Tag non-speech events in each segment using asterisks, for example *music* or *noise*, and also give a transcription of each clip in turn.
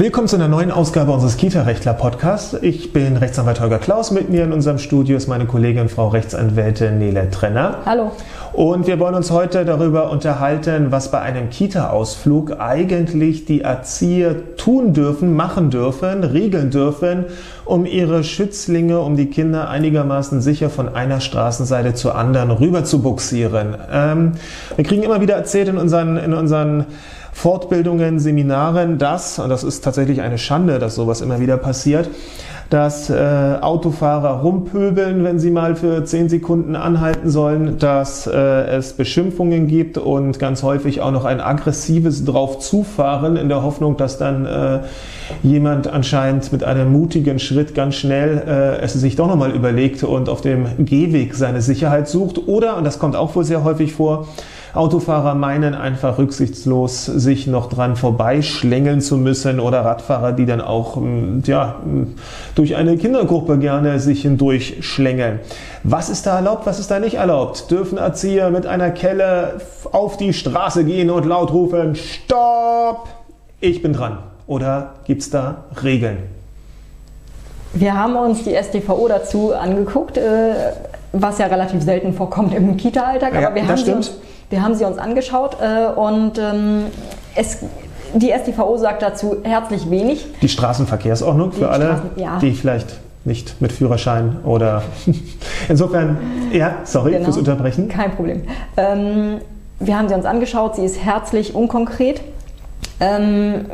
Willkommen zu einer neuen Ausgabe unseres Kita-Rechtler-Podcasts. Ich bin Rechtsanwalt Holger Klaus. Mit mir in unserem Studio ist meine Kollegin Frau Rechtsanwältin Nele Trenner. Hallo. Und wir wollen uns heute darüber unterhalten, was bei einem Kita-Ausflug eigentlich die Erzieher tun dürfen, machen dürfen, regeln dürfen, um ihre Schützlinge, um die Kinder einigermaßen sicher von einer Straßenseite zur anderen rüber zu buxieren. Ähm, wir kriegen immer wieder erzählt in unseren, in unseren Fortbildungen, Seminaren, dass, und das ist tatsächlich eine Schande, dass sowas immer wieder passiert, dass äh, Autofahrer rumpöbeln, wenn sie mal für zehn Sekunden anhalten sollen, dass äh, es Beschimpfungen gibt und ganz häufig auch noch ein aggressives Draufzufahren in der Hoffnung, dass dann äh, jemand anscheinend mit einem mutigen Schritt ganz schnell äh, es sich doch nochmal überlegt und auf dem Gehweg seine Sicherheit sucht. Oder, und das kommt auch wohl sehr häufig vor, Autofahrer meinen einfach rücksichtslos sich noch dran vorbeischlängeln zu müssen oder Radfahrer, die dann auch mm, ja, mm, durch eine Kindergruppe gerne sich hindurch schlängeln. Was ist da erlaubt, was ist da nicht erlaubt? Dürfen Erzieher mit einer Kelle auf die Straße gehen und laut rufen, Stopp, ich bin dran? Oder gibt es da Regeln? Wir haben uns die StVO dazu angeguckt, äh, was ja relativ selten vorkommt im Kita-Alltag, aber ja, wir, haben das stimmt. Wir haben sie uns angeschaut äh, und ähm, es, die StVO sagt dazu herzlich wenig. Die Straßenverkehrsordnung für Die alle, Straßen- ja. die vielleicht nicht mit Führerschein oder *laughs* insofern, ja, sorry Genau. fürs Unterbrechen. Kein Problem. Ähm, wir haben sie uns angeschaut, sie ist herzlich unkonkret. Ähm,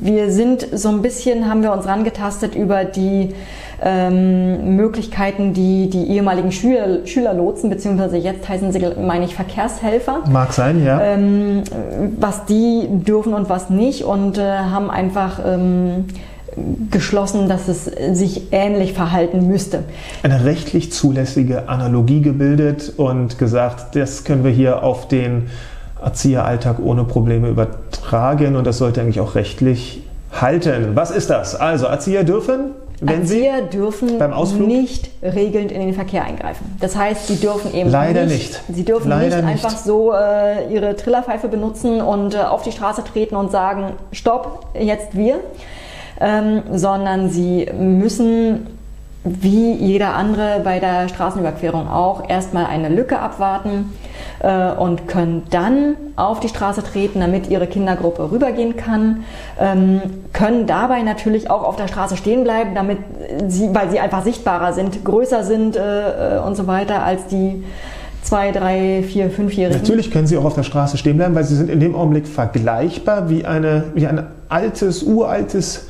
wir sind so ein bisschen, haben wir uns rangetastet über die ähm, Möglichkeiten, die die ehemaligen Schüler, Schülerlotsen, beziehungsweise jetzt heißen sie, meine ich, Verkehrshelfer, Mag sein, ja. ähm, was die dürfen und was nicht und äh, haben einfach ähm, geschlossen, dass es sich ähnlich verhalten müsste. eine rechtlich zulässige Analogie gebildet und gesagt, das können wir hier auf den Erzieheralltag ohne Probleme übertragen und das sollte eigentlich auch rechtlich halten. Was ist das? Also Erzieher dürfen, wenn sie Erzieher dürfen beim Ausflug? nicht regelnd in den Verkehr eingreifen. Das heißt, sie dürfen eben Leider nicht, nicht. Sie dürfen Leider nicht nicht. einfach so äh, ihre Trillerpfeife benutzen und äh, auf die Straße treten und sagen, stopp, jetzt wir, ähm, sondern sie müssen wie jeder andere bei der Straßenüberquerung auch erstmal eine Lücke abwarten äh, und können dann auf die Straße treten, damit ihre Kindergruppe rübergehen kann, ähm, können dabei natürlich auch auf der Straße stehen bleiben, damit sie, weil sie einfach sichtbarer sind, größer sind äh, äh, und so weiter als die zwei, drei, vier, fünfjährigen. Natürlich können sie auch auf der Straße stehen bleiben, weil sie sind in dem Augenblick vergleichbar wie, eine, wie ein altes, uraltes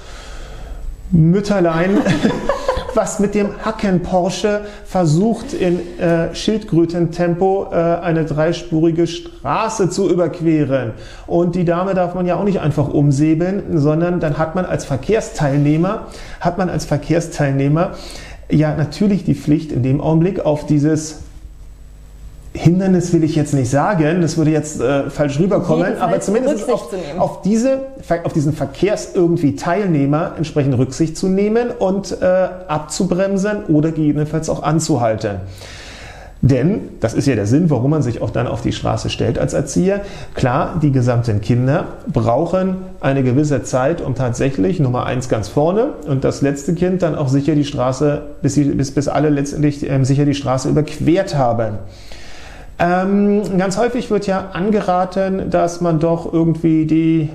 Mütterlein, *laughs* was mit dem Hacken Porsche versucht in äh, Schildkrötentempo äh, eine dreispurige Straße zu überqueren. Und die Dame darf man ja auch nicht einfach umsäbeln, sondern dann hat man als Verkehrsteilnehmer, hat man als Verkehrsteilnehmer ja natürlich die Pflicht in dem Augenblick auf dieses Hindernis will ich jetzt nicht sagen, das würde jetzt äh, falsch rüberkommen, aber zumindest auf, zu auf, diese, auf diesen Verkehrs irgendwie Teilnehmer entsprechend Rücksicht zu nehmen und äh, abzubremsen oder gegebenenfalls auch anzuhalten. Denn, das ist ja der Sinn, warum man sich auch dann auf die Straße stellt als Erzieher. Klar, die gesamten Kinder brauchen eine gewisse Zeit, um tatsächlich Nummer eins ganz vorne und das letzte Kind dann auch sicher die Straße, bis, sie, bis, bis alle letztendlich ähm, sicher die Straße überquert haben. Ähm, ganz häufig wird ja angeraten, dass man doch irgendwie die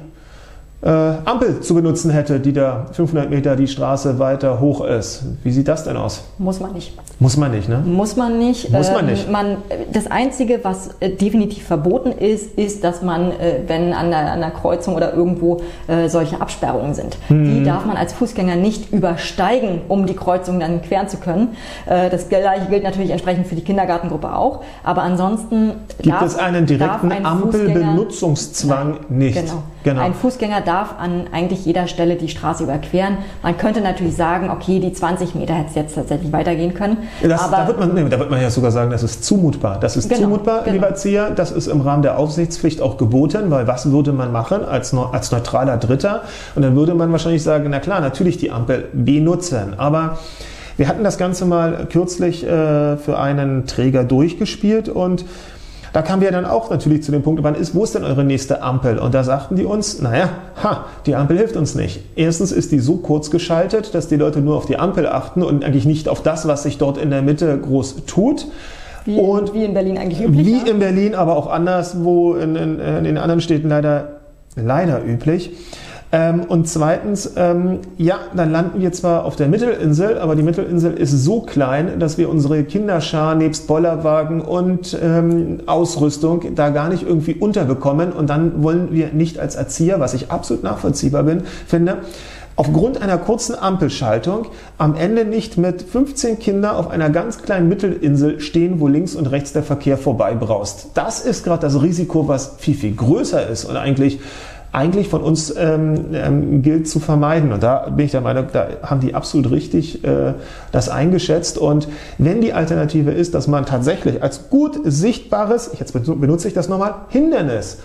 äh, Ampel zu benutzen hätte, die da 500 Meter die Straße weiter hoch ist. Wie sieht das denn aus? Muss man nicht. Muss man nicht, ne? Muss man nicht. Muss man Ähm, nicht. Man, das Einzige, was äh, definitiv verboten ist, ist, dass man, äh, wenn an der, an der Kreuzung oder irgendwo äh, solche Absperrungen sind, Hm. die darf man als Fußgänger nicht übersteigen, um die Kreuzung dann queren zu können. Äh, das gleiche gilt natürlich entsprechend für die Kindergartengruppe auch. Aber ansonsten Gibt darf, es einen direkten ein Ampelbenutzungszwang nicht? Genau. Genau. Ein Fußgänger darf an eigentlich jeder Stelle die Straße überqueren. Man könnte natürlich sagen, okay, die 20 Meter hätte es jetzt tatsächlich weitergehen können. Das, aber da, wird man, nee, da wird man ja sogar sagen, das ist zumutbar. Das ist Genau, zumutbar, genau. lieber Erzieher. Das ist im Rahmen der Aufsichtspflicht auch geboten, weil was würde man machen als, als neutraler Dritter? Und dann würde man wahrscheinlich sagen, na klar, natürlich die Ampel benutzen. Aber wir hatten das Ganze mal kürzlich äh, für einen Träger durchgespielt und Da kamen wir dann auch natürlich zu dem Punkt, wann ist, wo ist denn eure nächste Ampel? Und da sagten die uns, naja, ha, die Ampel hilft uns nicht. Erstens ist die so kurz geschaltet, dass die Leute nur auf die Ampel achten und eigentlich nicht auf das, was sich dort in der Mitte groß tut. Wie, und wie in Berlin eigentlich üblich. Wie ja? in Berlin, aber auch anderswo in, in, in den anderen Städten leider, leider üblich. Ähm, und zweitens, ähm, ja, dann landen wir zwar auf der Mittelinsel, aber die Mittelinsel ist so klein, dass wir unsere Kinderschar nebst Bollerwagen und ähm, Ausrüstung da gar nicht irgendwie unterbekommen. Und dann wollen wir nicht als Erzieher, was ich absolut nachvollziehbar bin, finde, aufgrund einer kurzen Ampelschaltung am Ende nicht mit 15 Kindern auf einer ganz kleinen Mittelinsel stehen, wo links und rechts der Verkehr vorbeibraust. Das ist gerade das Risiko, was viel, viel größer ist und eigentlich eigentlich von uns ähm, ähm, gilt zu vermeiden. Und da bin ich der Meinung, da haben die absolut richtig äh, das eingeschätzt. Und wenn die Alternative ist, dass man tatsächlich als gut sichtbares, jetzt benutze ich das nochmal, Hindernis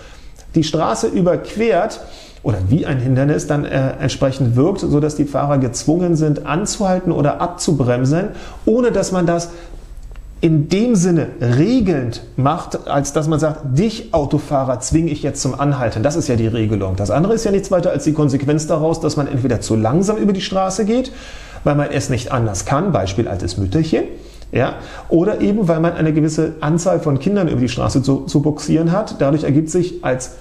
die Straße überquert, oder wie ein Hindernis dann äh, entsprechend wirkt, sodass die Fahrer gezwungen sind, anzuhalten oder abzubremsen, ohne dass man das in dem Sinne regelnd macht, als dass man sagt, dich Autofahrer zwinge ich jetzt zum Anhalten. Das ist ja die Regelung. Das andere ist ja nichts weiter als die Konsequenz daraus, dass man entweder zu langsam über die Straße geht, weil man es nicht anders kann, Beispiel altes Mütterchen, ja, oder eben weil man eine gewisse Anzahl von Kindern über die Straße zu, zu boxieren hat. Dadurch ergibt sich als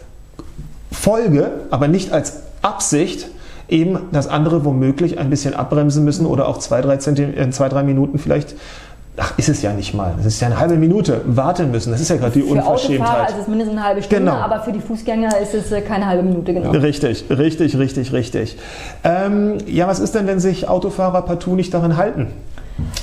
Folge, aber nicht als Absicht, eben, dass andere womöglich ein bisschen abbremsen müssen oder auch zwei, drei, Zentime äh, zwei, drei Minuten vielleicht Ach, ist es ja nicht mal. Das ist ja eine halbe Minute warten müssen. Das ist ja gerade die für Unverschämtheit. Autofahrer ist es mindestens eine halbe Stunde, genau. aber für die Fußgänger ist es äh, keine halbe Minute genau. Richtig, richtig, richtig, richtig. Ähm, ja, was ist denn, wenn sich Autofahrer partout nicht daran halten?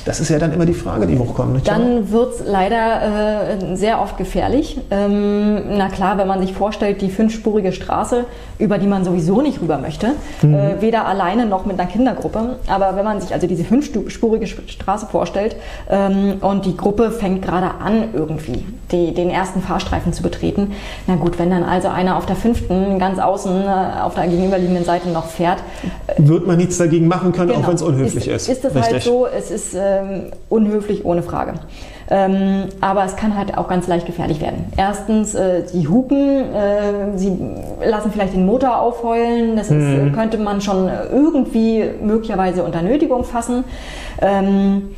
Das ist ja dann immer die Frage, die hochkommt. Nicht dann wird es leider äh, sehr oft gefährlich. Ähm, na klar, wenn man sich vorstellt, die fünfspurige Straße, über die man sowieso nicht rüber möchte, mhm. äh, weder alleine noch mit einer Kindergruppe. Aber wenn man sich also diese fünfspurige Straße vorstellt ähm, und die Gruppe fängt gerade an, irgendwie die, den ersten Fahrstreifen zu betreten, na gut, wenn dann also einer auf der fünften ganz außen äh, auf der gegenüberliegenden Seite noch fährt, wird man nichts dagegen machen können, genau. auch wenn es unhöflich ist. Ist es halt so, es ist ähm, unhöflich ohne Frage. Ähm, aber es kann halt auch ganz leicht gefährlich werden. Erstens, äh, die Hupen, äh, sie lassen vielleicht den Motor aufheulen. Das ist, mhm. könnte man schon irgendwie möglicherweise unter Nötigung fassen. Ähm,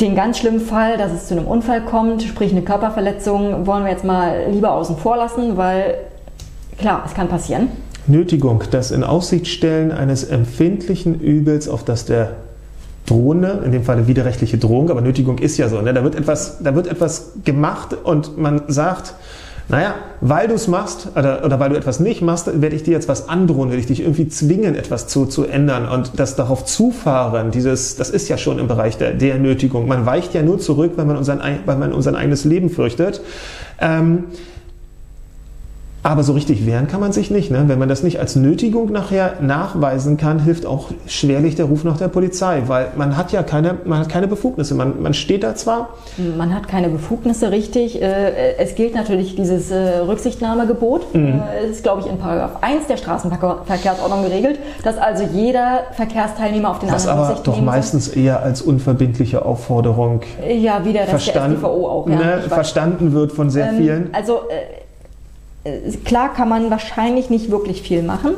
den ganz schlimmen Fall, dass es zu einem Unfall kommt, sprich eine Körperverletzung, wollen wir jetzt mal lieber außen vor lassen, weil klar, es kann passieren. Nötigung, das in Aussicht stellen eines empfindlichen Übels, auf das der Drohende, in dem Falle widerrechtliche Drohung, aber Nötigung ist ja so, ne? da, wird etwas, da wird etwas gemacht und man sagt, naja, weil du es machst oder, oder, weil du etwas nicht machst, werde ich dir jetzt was androhen, werde ich dich irgendwie zwingen, etwas zu, zu ändern. Und das darauf zufahren, dieses, das ist ja schon im Bereich der, der Nötigung. Man weicht ja nur zurück, weil man, unseren, weil man unser eigenes Leben fürchtet. Ähm, aber so richtig wehren kann man sich nicht. Ne? Wenn man das nicht als Nötigung nachher nachweisen kann, hilft auch schwerlich der Ruf nach der Polizei, weil man hat ja keine, man hat keine Befugnisse. Man, man steht da zwar. Man hat keine Befugnisse, richtig. Äh, es gilt natürlich dieses äh, Rücksichtnahmegebot. Mhm. Äh, es ist, glaube ich, in Paragraph 1 der Straßenverkehrsordnung geregelt, dass also jeder Verkehrsteilnehmer auf den Was anderen aber doch meistens soll. eher als unverbindliche Aufforderung ja, wieder das verstanden, der StVO auch, ja, ne, verstanden wird von sehr ähm, vielen. Also äh, klar kann man wahrscheinlich nicht wirklich viel machen.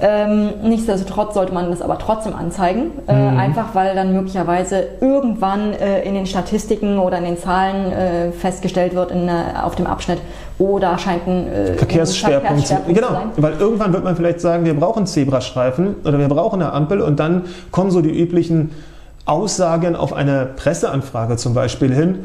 Ähm, nichtsdestotrotz sollte man das aber trotzdem anzeigen, äh, mhm. einfach weil dann möglicherweise irgendwann äh, in den Statistiken oder in den Zahlen äh, festgestellt wird in, auf dem Abschnitt, oh, da scheint ein äh, Verkehrsschwerpunkt, zu, genau, sein. weil irgendwann wird man vielleicht sagen, wir brauchen Zebrastreifen oder wir brauchen eine Ampel und dann kommen so die üblichen Aussagen auf eine Presseanfrage zum Beispiel hin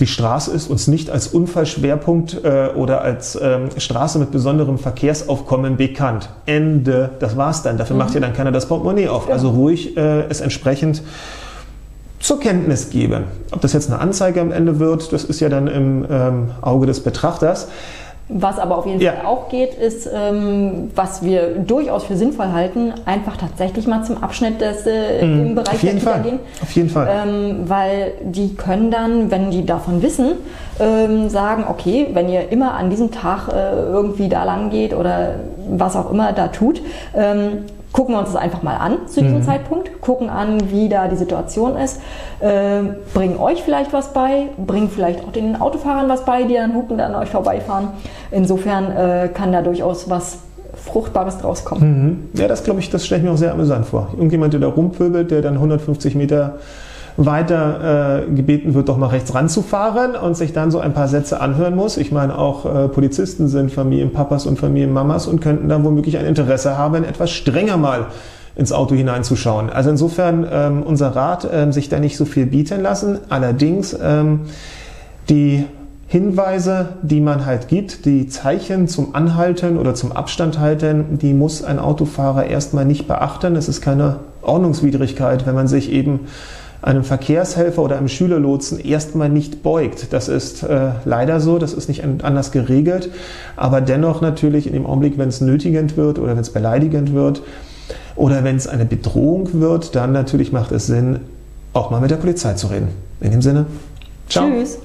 die Straße ist uns nicht als Unfallschwerpunkt äh, oder als ähm, Straße mit besonderem Verkehrsaufkommen bekannt. Ende. Das war's dann. Dafür mhm. macht ja dann keiner das Portemonnaie auf. Ja. Also ruhig äh, es entsprechend zur Kenntnis geben. Ob das jetzt eine Anzeige am Ende wird, das ist ja dann im ähm, Auge des Betrachters. Was aber auf jeden ja. Fall auch geht, ist, ähm, was wir durchaus für sinnvoll halten, einfach tatsächlich mal zum Abschnitt des, äh, mhm. im Bereich der Fall. gehen. Auf jeden Fall. Ähm, weil die können dann, wenn die davon wissen, ähm, sagen, okay, wenn ihr immer an diesem Tag äh, irgendwie da lang geht oder was auch immer da tut, ähm, gucken wir uns das einfach mal an zu diesem mhm. Zeitpunkt, gucken an, wie da die Situation ist, äh, bringen euch vielleicht was bei, bringen vielleicht auch den Autofahrern was bei, die dann hupen an euch vorbeifahren. Insofern äh, kann da durchaus was Fruchtbares draus kommen. Mhm. Ja, das glaube ich, das stelle ich mir auch sehr amüsant vor. Irgendjemand, der da rumpöbelt, der dann 150 Meter weiter äh, gebeten wird, doch mal rechts ranzufahren und sich dann so ein paar Sätze anhören muss. Ich meine, auch äh, Polizisten sind Familienpapas und Familienmamas und könnten dann womöglich ein Interesse haben, etwas strenger mal ins Auto hineinzuschauen. Also insofern ähm, unser Rat, ähm, sich da nicht so viel bieten lassen. Allerdings ähm, die Hinweise, die man halt gibt, die Zeichen zum Anhalten oder zum Abstand halten, die muss ein Autofahrer erstmal nicht beachten. Es ist keine Ordnungswidrigkeit, wenn man sich eben einem Verkehrshelfer oder einem Schülerlotsen erstmal nicht beugt. Das ist äh, leider so, das ist nicht anders geregelt, aber dennoch natürlich in dem Augenblick, wenn es nötigend wird oder wenn es beleidigend wird oder wenn es eine Bedrohung wird, dann natürlich macht es Sinn, auch mal mit der Polizei zu reden. In dem Sinne, ciao. Tschüss.